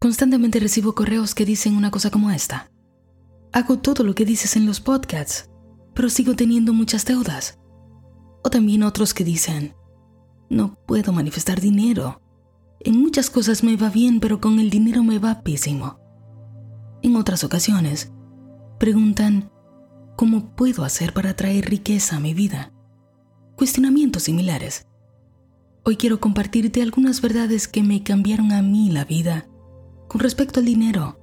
Constantemente recibo correos que dicen una cosa como esta. Hago todo lo que dices en los podcasts, pero sigo teniendo muchas deudas. O también otros que dicen, no puedo manifestar dinero. En muchas cosas me va bien, pero con el dinero me va pésimo. En otras ocasiones, preguntan, ¿cómo puedo hacer para traer riqueza a mi vida? Cuestionamientos similares. Hoy quiero compartirte algunas verdades que me cambiaron a mí la vida con respecto al dinero.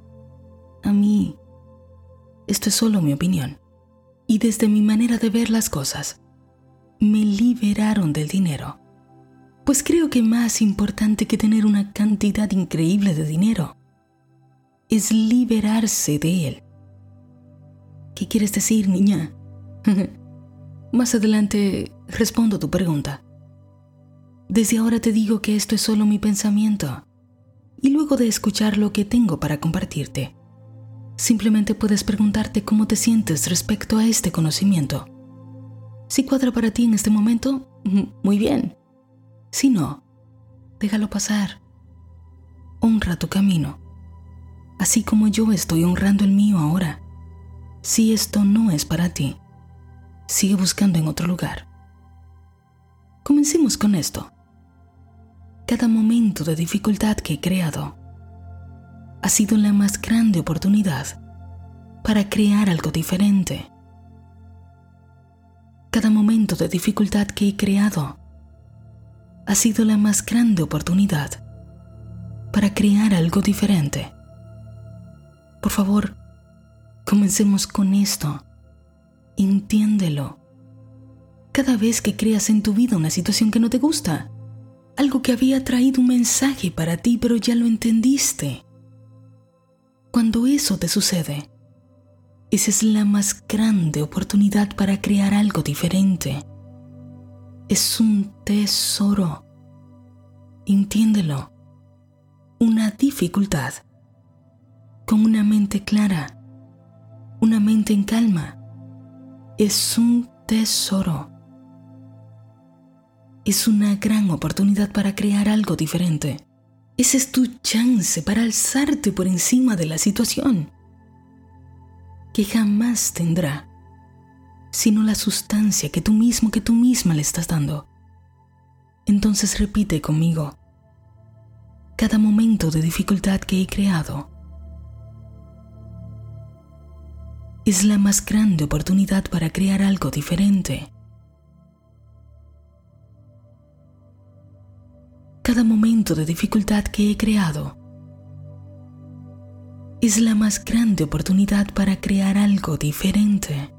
A mí, esto es solo mi opinión. Y desde mi manera de ver las cosas, me liberaron del dinero. Pues creo que más importante que tener una cantidad increíble de dinero es liberarse de él. ¿Qué quieres decir, niña? más adelante respondo tu pregunta. Desde ahora te digo que esto es solo mi pensamiento. Y luego de escuchar lo que tengo para compartirte, simplemente puedes preguntarte cómo te sientes respecto a este conocimiento. Si cuadra para ti en este momento, muy bien. Si no, déjalo pasar. Honra tu camino, así como yo estoy honrando el mío ahora. Si esto no es para ti, sigue buscando en otro lugar. Comencemos con esto cada momento de dificultad que he creado ha sido la más grande oportunidad para crear algo diferente. Cada momento de dificultad que he creado ha sido la más grande oportunidad para crear algo diferente. Por favor, comencemos con esto. Entiéndelo. Cada vez que creas en tu vida una situación que no te gusta, algo que había traído un mensaje para ti, pero ya lo entendiste. Cuando eso te sucede, esa es la más grande oportunidad para crear algo diferente. Es un tesoro. Entiéndelo. Una dificultad. Con una mente clara. Una mente en calma. Es un tesoro es una gran oportunidad para crear algo diferente. Ese es tu chance para alzarte por encima de la situación, que jamás tendrá, sino la sustancia que tú mismo, que tú misma le estás dando. Entonces repite conmigo, cada momento de dificultad que he creado es la más grande oportunidad para crear algo diferente. De dificultad que he creado es la más grande oportunidad para crear algo diferente.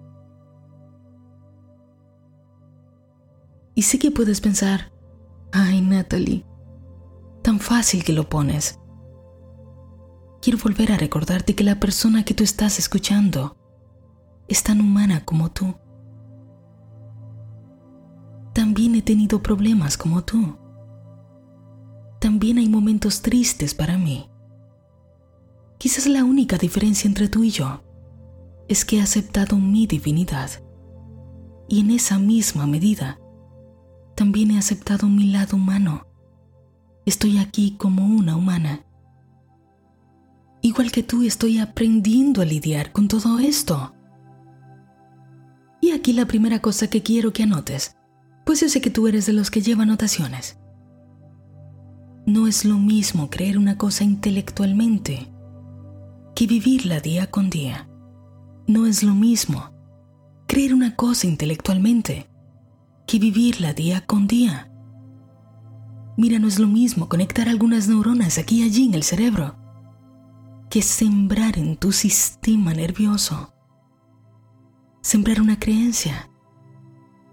Y sé que puedes pensar, ay Natalie, tan fácil que lo pones. Quiero volver a recordarte que la persona que tú estás escuchando es tan humana como tú. También he tenido problemas como tú también hay momentos tristes para mí. Quizás la única diferencia entre tú y yo es que he aceptado mi divinidad y en esa misma medida también he aceptado mi lado humano. Estoy aquí como una humana. Igual que tú estoy aprendiendo a lidiar con todo esto. Y aquí la primera cosa que quiero que anotes, pues yo sé que tú eres de los que lleva anotaciones. No es lo mismo creer una cosa intelectualmente que vivirla día con día. No es lo mismo creer una cosa intelectualmente que vivirla día con día. Mira, no es lo mismo conectar algunas neuronas aquí y allí en el cerebro que sembrar en tu sistema nervioso. Sembrar una creencia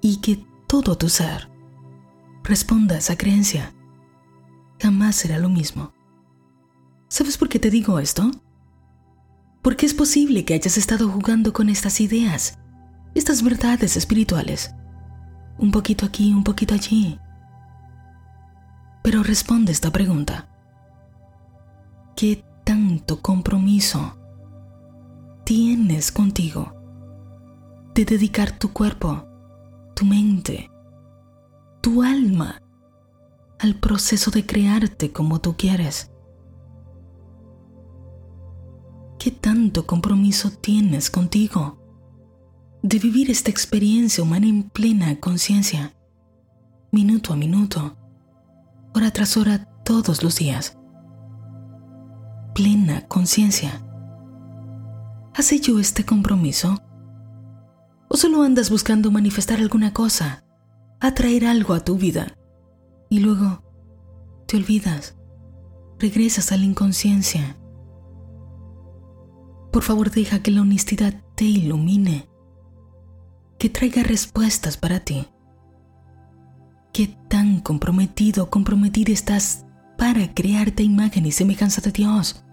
y que todo tu ser responda a esa creencia jamás será lo mismo. ¿Sabes por qué te digo esto? Porque es posible que hayas estado jugando con estas ideas, estas verdades espirituales, un poquito aquí, un poquito allí. Pero responde esta pregunta. ¿Qué tanto compromiso tienes contigo de dedicar tu cuerpo, tu mente, tu alma al proceso de crearte como tú quieres. ¿Qué tanto compromiso tienes contigo? De vivir esta experiencia humana en plena conciencia, minuto a minuto, hora tras hora, todos los días. Plena conciencia. ¿Has hecho este compromiso? ¿O solo andas buscando manifestar alguna cosa, atraer algo a tu vida y luego te olvidas, regresas a la inconsciencia? Por favor, deja que la honestidad te ilumine, que traiga respuestas para ti. ¿Qué tan comprometido comprometida estás para crearte imagen y semejanza de Dios?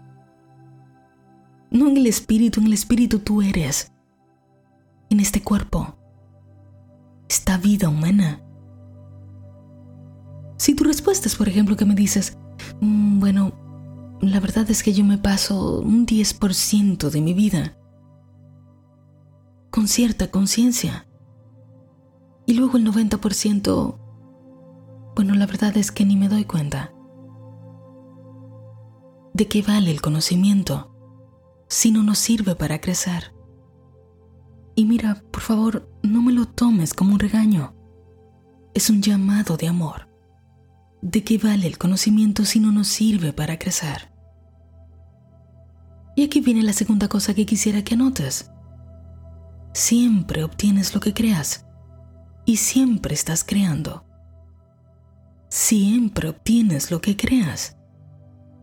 No en el espíritu, en el espíritu tú eres. En este cuerpo, esta vida humana. Si tu respuesta es, por ejemplo, que me dices, mm, bueno, la verdad es que yo me paso un 10% de mi vida con cierta conciencia. Y luego el 90%, bueno, la verdad es que ni me doy cuenta. ¿De qué vale el conocimiento si no nos sirve para crecer? Y mira, por favor, no me lo tomes como un regaño. Es un llamado de amor. ¿De qué vale el conocimiento si no nos sirve para crecer? Y aquí viene la segunda cosa que quisiera que anotes. Siempre obtienes lo que creas y siempre estás creando. Siempre obtienes lo que creas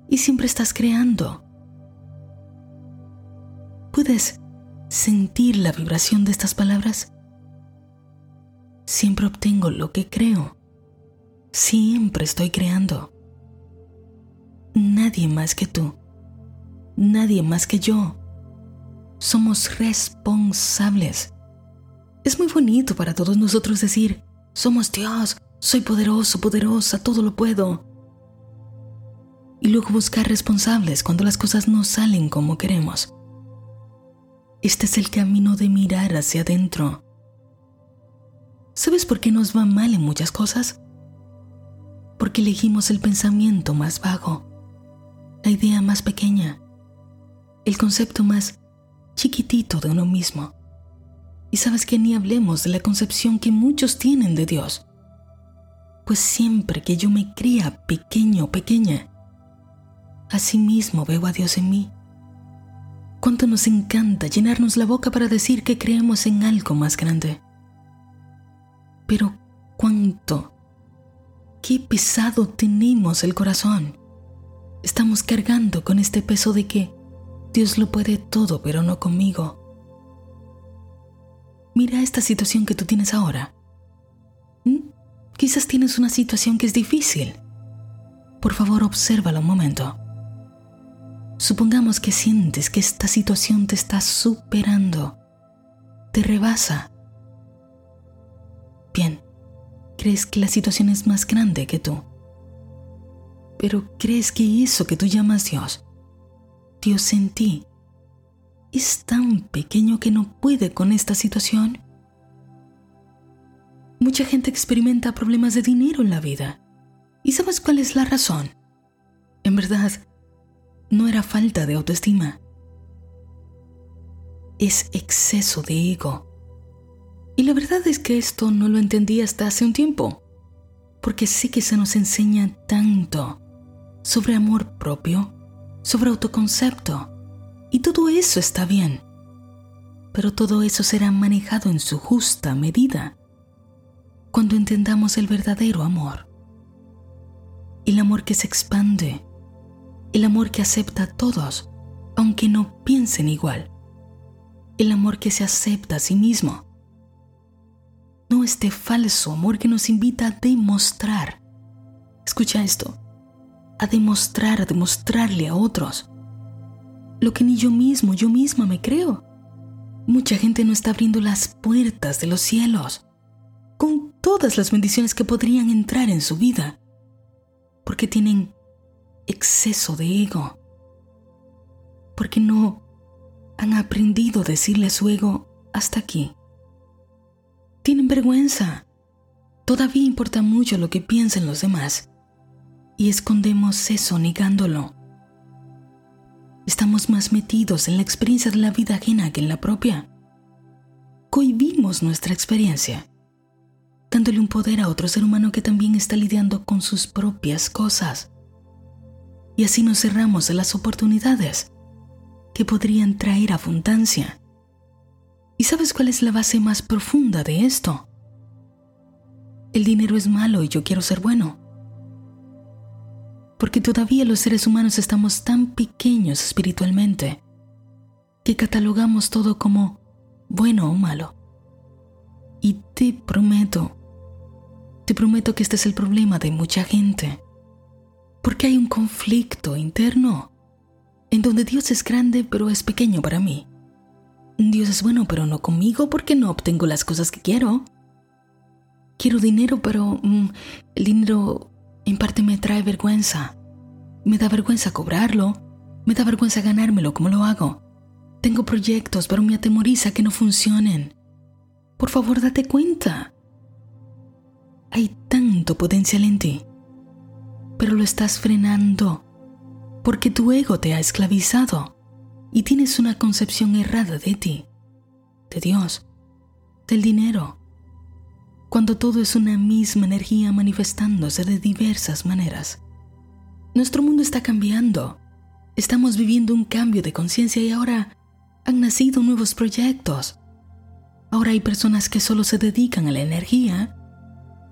y siempre estás creando. ¿Puedes sentir la vibración de estas palabras? Siempre obtengo lo que creo. Siempre estoy creando. Nadie más que tú nadie más que yo. Somos responsables. Es muy bonito para todos nosotros decir, somos Dios, soy poderoso, poderosa, todo lo puedo. Y luego buscar responsables cuando las cosas no salen como queremos. Este es el camino de mirar hacia adentro. ¿Sabes por qué nos va mal en muchas cosas? Porque elegimos el pensamiento más vago, la idea más pequeña, el concepto más chiquitito de uno mismo. Y sabes que ni hablemos de la concepción que muchos tienen de Dios. Pues siempre que yo me cría pequeño o pequeña, mismo veo a Dios en mí. Cuánto nos encanta llenarnos la boca para decir que creemos en algo más grande. Pero cuánto, qué pesado tenemos el corazón. Estamos cargando con este peso de que Dios lo puede todo, pero no conmigo. Mira esta situación que tú tienes ahora. ¿Mm? Quizás tienes una situación que es difícil. Por favor, obsérvala un momento. Supongamos que sientes que esta situación te está superando, te rebasa. Bien, crees que la situación es más grande que tú. Pero crees que eso que tú llamas Dios Dios en ti es tan pequeño que no puede con esta situación. Mucha gente experimenta problemas de dinero en la vida. ¿Y sabes cuál es la razón? En verdad, no era falta de autoestima. Es exceso de ego. Y la verdad es que esto no lo entendí hasta hace un tiempo, porque sé que se nos enseña tanto sobre amor propio, sobre autoconcepto. Y todo eso está bien. Pero todo eso será manejado en su justa medida cuando entendamos el verdadero amor. El amor que se expande. El amor que acepta a todos, aunque no piensen igual. El amor que se acepta a sí mismo. No este falso amor que nos invita a demostrar. Escucha esto a demostrar, a demostrarle a otros lo que ni yo mismo, yo misma me creo. Mucha gente no está abriendo las puertas de los cielos con todas las bendiciones que podrían entrar en su vida, porque tienen exceso de ego, porque no han aprendido a decirle a su ego hasta aquí. Tienen vergüenza. Todavía importa mucho lo que piensen los demás y escondemos eso negándolo. Estamos más metidos en la experiencia de la vida ajena que en la propia. Cohibimos nuestra experiencia, dándole un poder a otro ser humano que también está lidiando con sus propias cosas. Y así nos cerramos a las oportunidades que podrían traer abundancia. ¿Y sabes cuál es la base más profunda de esto? El dinero es malo y yo quiero ser bueno porque todavía los seres humanos estamos tan pequeños espiritualmente que catalogamos todo como bueno o malo. Y te prometo, te prometo que este es el problema de mucha gente, porque hay un conflicto interno en donde Dios es grande pero es pequeño para mí. Dios es bueno pero no conmigo porque no obtengo las cosas que quiero. Quiero dinero pero mm, el dinero en parte me trae vergüenza. Me da vergüenza cobrarlo. Me da vergüenza ganármelo como lo hago. Tengo proyectos, pero me atemoriza que no funcionen. Por favor, date cuenta. Hay tanto potencial en ti, pero lo estás frenando porque tu ego te ha esclavizado y tienes una concepción errada de ti, de Dios, del dinero cuando todo es una misma energía manifestándose de diversas maneras. Nuestro mundo está cambiando. Estamos viviendo un cambio de conciencia y ahora han nacido nuevos proyectos. Ahora hay personas que solo se dedican a la energía,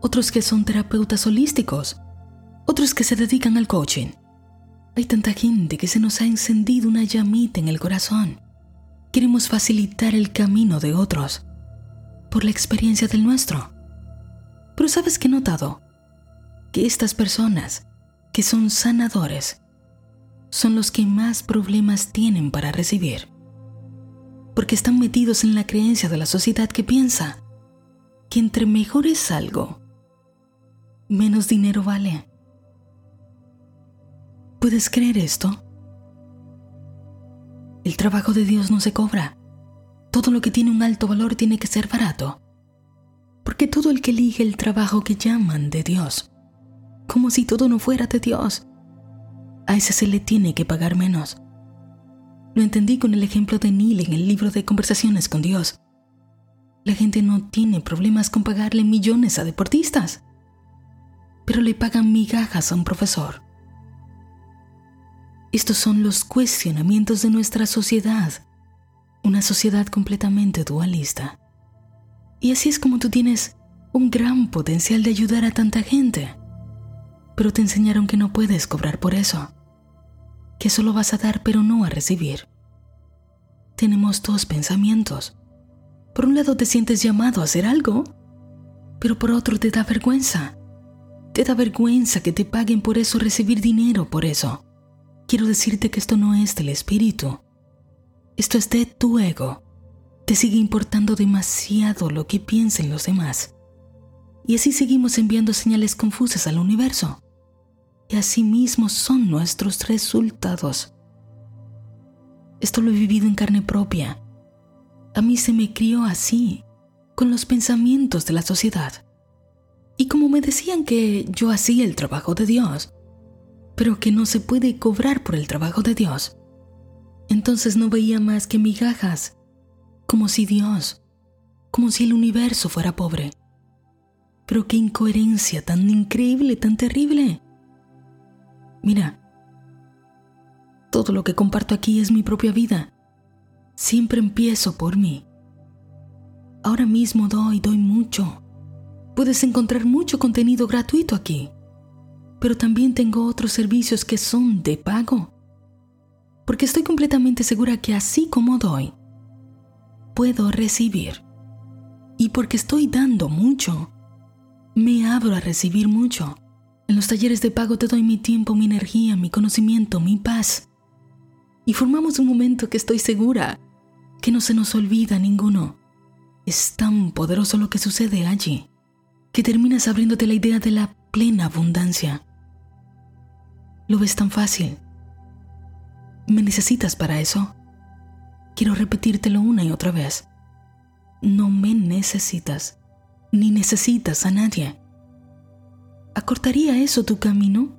otros que son terapeutas holísticos, otros que se dedican al coaching. Hay tanta gente que se nos ha encendido una llamita en el corazón. Queremos facilitar el camino de otros por la experiencia del nuestro. Pero sabes que he notado que estas personas que son sanadores son los que más problemas tienen para recibir. Porque están metidos en la creencia de la sociedad que piensa que entre mejor es algo, menos dinero vale. ¿Puedes creer esto? El trabajo de Dios no se cobra. Todo lo que tiene un alto valor tiene que ser barato porque todo el que elige el trabajo que llaman de Dios, como si todo no fuera de Dios, a ese se le tiene que pagar menos. Lo entendí con el ejemplo de Neil en el libro de Conversaciones con Dios. La gente no tiene problemas con pagarle millones a deportistas, pero le pagan migajas a un profesor. Estos son los cuestionamientos de nuestra sociedad, una sociedad completamente dualista. Y así es como tú tienes un gran potencial de ayudar a tanta gente. Pero te enseñaron que no puedes cobrar por eso. Que solo vas a dar pero no a recibir. Tenemos dos pensamientos. Por un lado te sientes llamado a hacer algo, pero por otro te da vergüenza. Te da vergüenza que te paguen por eso, recibir dinero por eso. Quiero decirte que esto no es del espíritu. Esto es de tu ego te sigue importando demasiado lo que piensen los demás. Y así seguimos enviando señales confusas al universo. Y así mismo son nuestros resultados. Esto lo he vivido en carne propia. A mí se me crió así, con los pensamientos de la sociedad. Y como me decían que yo hacía el trabajo de Dios, pero que no se puede cobrar por el trabajo de Dios, entonces no veía más que migajas como si Dios, como si el universo fuera pobre. Pero qué incoherencia tan increíble, tan terrible. Mira, todo lo que comparto aquí es mi propia vida. Siempre empiezo por mí. Ahora mismo doy, doy mucho. Puedes encontrar mucho contenido gratuito aquí, pero también tengo otros servicios que son de pago. Porque estoy completamente segura que así como doy, puedo recibir. Y porque estoy dando mucho, me abro a recibir mucho. En los talleres de pago te doy mi tiempo, mi energía, mi conocimiento, mi paz. Y formamos un momento que estoy segura que no se nos olvida ninguno. Es tan poderoso lo que sucede allí, que terminas abriéndote la idea de la plena abundancia. Lo ves tan fácil. ¿Me necesitas para eso? Quiero repetírtelo una y otra vez. No me necesitas, ni necesitas a nadie. ¿Acortaría eso tu camino?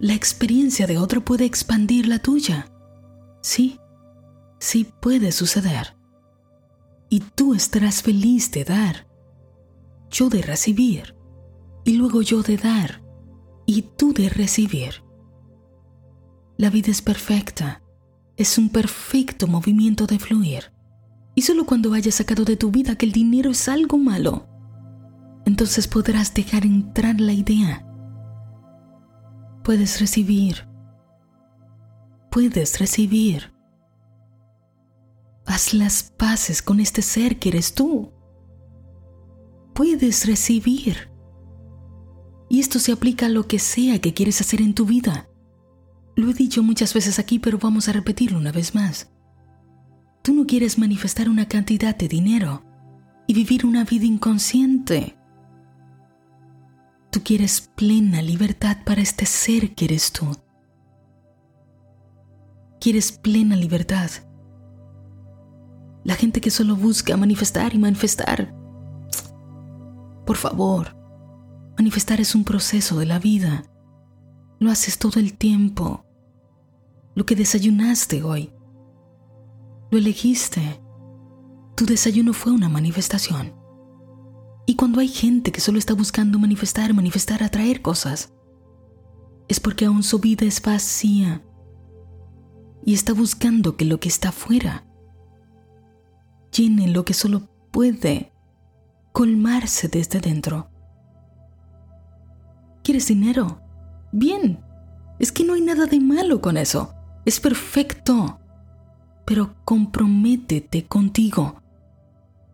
La experiencia de otro puede expandir la tuya. Sí, sí puede suceder. Y tú estarás feliz de dar, yo de recibir, y luego yo de dar, y tú de recibir. La vida es perfecta, es un perfecto movimiento de fluir. Y solo cuando hayas sacado de tu vida que el dinero es algo malo, entonces podrás dejar entrar la idea. Puedes recibir. Puedes recibir. Haz las paces con este ser que eres tú. Puedes recibir. Y esto se aplica a lo que sea que quieres hacer en tu vida. Lo he dicho muchas veces aquí, pero vamos a repetirlo una vez más. Tú no quieres manifestar una cantidad de dinero y vivir una vida inconsciente. Tú quieres plena libertad para este ser que eres tú. Quieres plena libertad. La gente que solo busca manifestar y manifestar. Por favor, manifestar es un proceso de la vida. Lo haces todo el tiempo. Lo que desayunaste hoy. Lo elegiste. Tu desayuno fue una manifestación. Y cuando hay gente que solo está buscando manifestar, manifestar, atraer cosas, es porque aún su vida es vacía y está buscando que lo que está afuera llene lo que solo puede colmarse desde dentro. ¿Quieres dinero? Bien, es que no hay nada de malo con eso, es perfecto, pero comprométete contigo,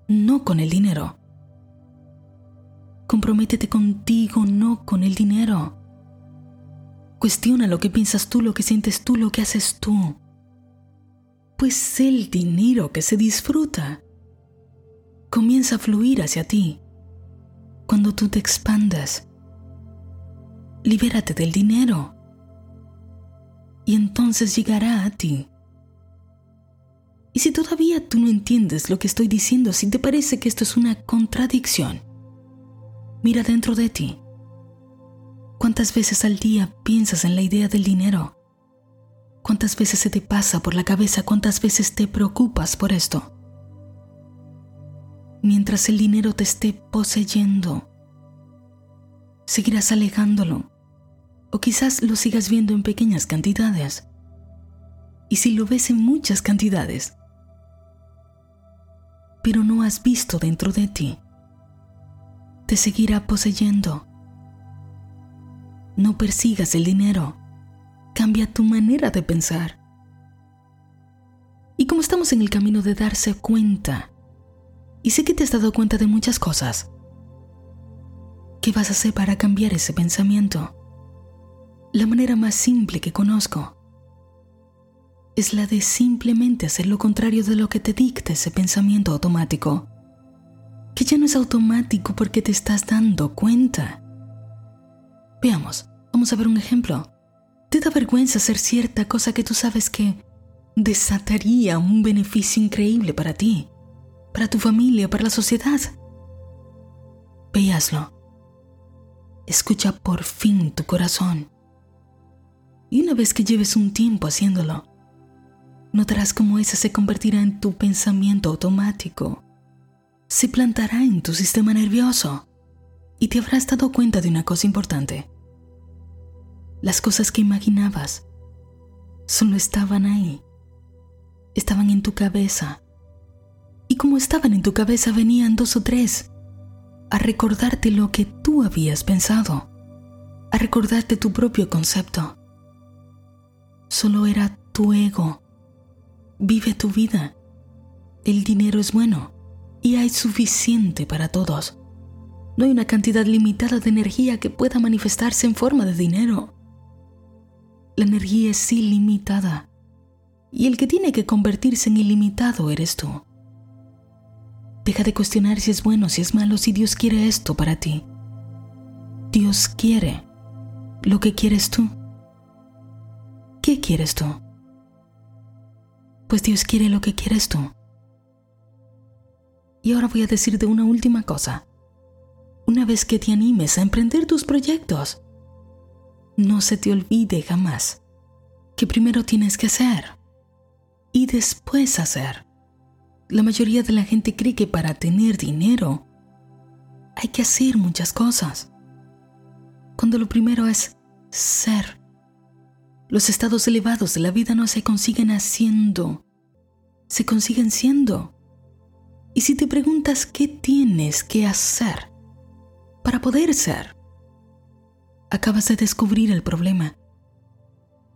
no con el dinero. Comprométete contigo, no con el dinero. Cuestiona lo que piensas tú, lo que sientes tú, lo que haces tú. Pues el dinero que se disfruta comienza a fluir hacia ti cuando tú te expandas. Libérate del dinero y entonces llegará a ti. Y si todavía tú no entiendes lo que estoy diciendo, si te parece que esto es una contradicción, Mira dentro de ti. ¿Cuántas veces al día piensas en la idea del dinero? ¿Cuántas veces se te pasa por la cabeza? ¿Cuántas veces te preocupas por esto? Mientras el dinero te esté poseyendo, seguirás alejándolo o quizás lo sigas viendo en pequeñas cantidades. Y si lo ves en muchas cantidades, pero no has visto dentro de ti, te seguirá poseyendo. No persigas el dinero, cambia tu manera de pensar. Y como estamos en el camino de darse cuenta, y sé que te has dado cuenta de muchas cosas, ¿qué vas a hacer para cambiar ese pensamiento? La manera más simple que conozco es la de simplemente hacer lo contrario de lo que te dicta ese pensamiento automático que ya no es automático porque te estás dando cuenta. Veamos, vamos a ver un ejemplo. ¿Te da vergüenza hacer cierta cosa que tú sabes que desataría un beneficio increíble para ti, para tu familia, para la sociedad? Veaslo. Escucha por fin tu corazón. Y una vez que lleves un tiempo haciéndolo, notarás cómo ese se convertirá en tu pensamiento automático se plantará en tu sistema nervioso y te habrás dado cuenta de una cosa importante. Las cosas que imaginabas solo estaban ahí, estaban en tu cabeza. Y como estaban en tu cabeza venían dos o tres a recordarte lo que tú habías pensado, a recordarte tu propio concepto. Solo era tu ego. Vive tu vida. El dinero es bueno y hay suficiente para todos. No hay una cantidad limitada de energía que pueda manifestarse en forma de dinero. La energía es ilimitada y el que tiene que convertirse en ilimitado eres tú. Deja de cuestionar si es bueno, si es malo, si Dios quiere esto para ti. Dios quiere lo que quieres tú. ¿Qué quieres tú? Pues Dios quiere lo que quieres tú. Y ahora voy a decirte una última cosa. Una vez que te animes a emprender tus proyectos, no se te olvide jamás que primero tienes que hacer y después hacer. La mayoría de la gente cree que para tener dinero hay que hacer muchas cosas, cuando lo primero es ser. Los estados elevados de la vida no se consiguen haciendo, se consiguen siendo. Y si te preguntas qué tienes que hacer para poder ser, acabas de descubrir el problema.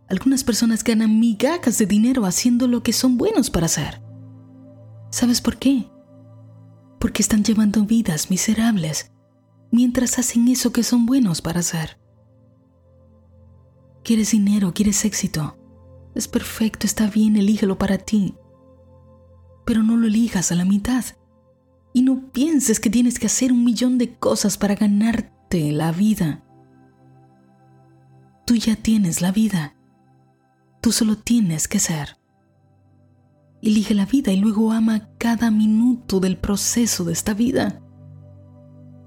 Algunas personas ganan migajas de dinero haciendo lo que son buenos para hacer. ¿Sabes por qué? Porque están llevando vidas miserables mientras hacen eso que son buenos para hacer. ¿Quieres dinero? ¿Quieres éxito? Es perfecto, está bien, elígelo para ti pero no lo elijas a la mitad. Y no pienses que tienes que hacer un millón de cosas para ganarte la vida. Tú ya tienes la vida. Tú solo tienes que ser. Elige la vida y luego ama cada minuto del proceso de esta vida.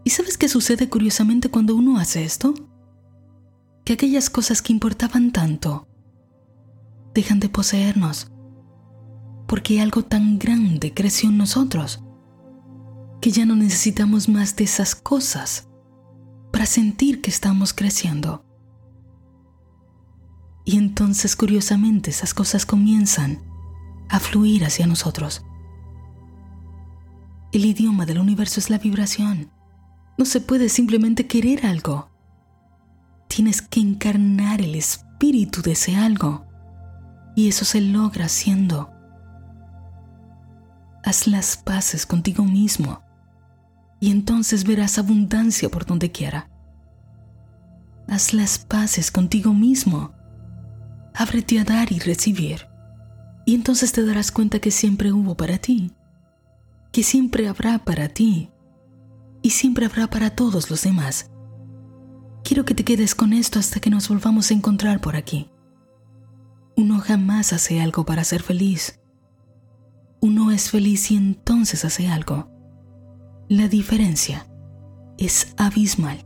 ¿Y sabes qué sucede curiosamente cuando uno hace esto? Que aquellas cosas que importaban tanto dejan de poseernos porque algo tan grande creció en nosotros que ya no necesitamos más de esas cosas para sentir que estamos creciendo. Y entonces curiosamente esas cosas comienzan a fluir hacia nosotros. El idioma del universo es la vibración. No se puede simplemente querer algo. Tienes que encarnar el espíritu de ese algo. Y eso se logra haciendo haz las paces contigo mismo y entonces verás abundancia por donde quiera. Haz las paces contigo mismo. Ábrete a dar y recibir. Y entonces te darás cuenta que siempre hubo para ti, que siempre habrá para ti y siempre habrá para todos los demás. Quiero que te quedes con esto hasta que nos volvamos a encontrar por aquí. Uno jamás hace algo para ser feliz uno es feliz y entonces hace algo. La diferencia es abismal.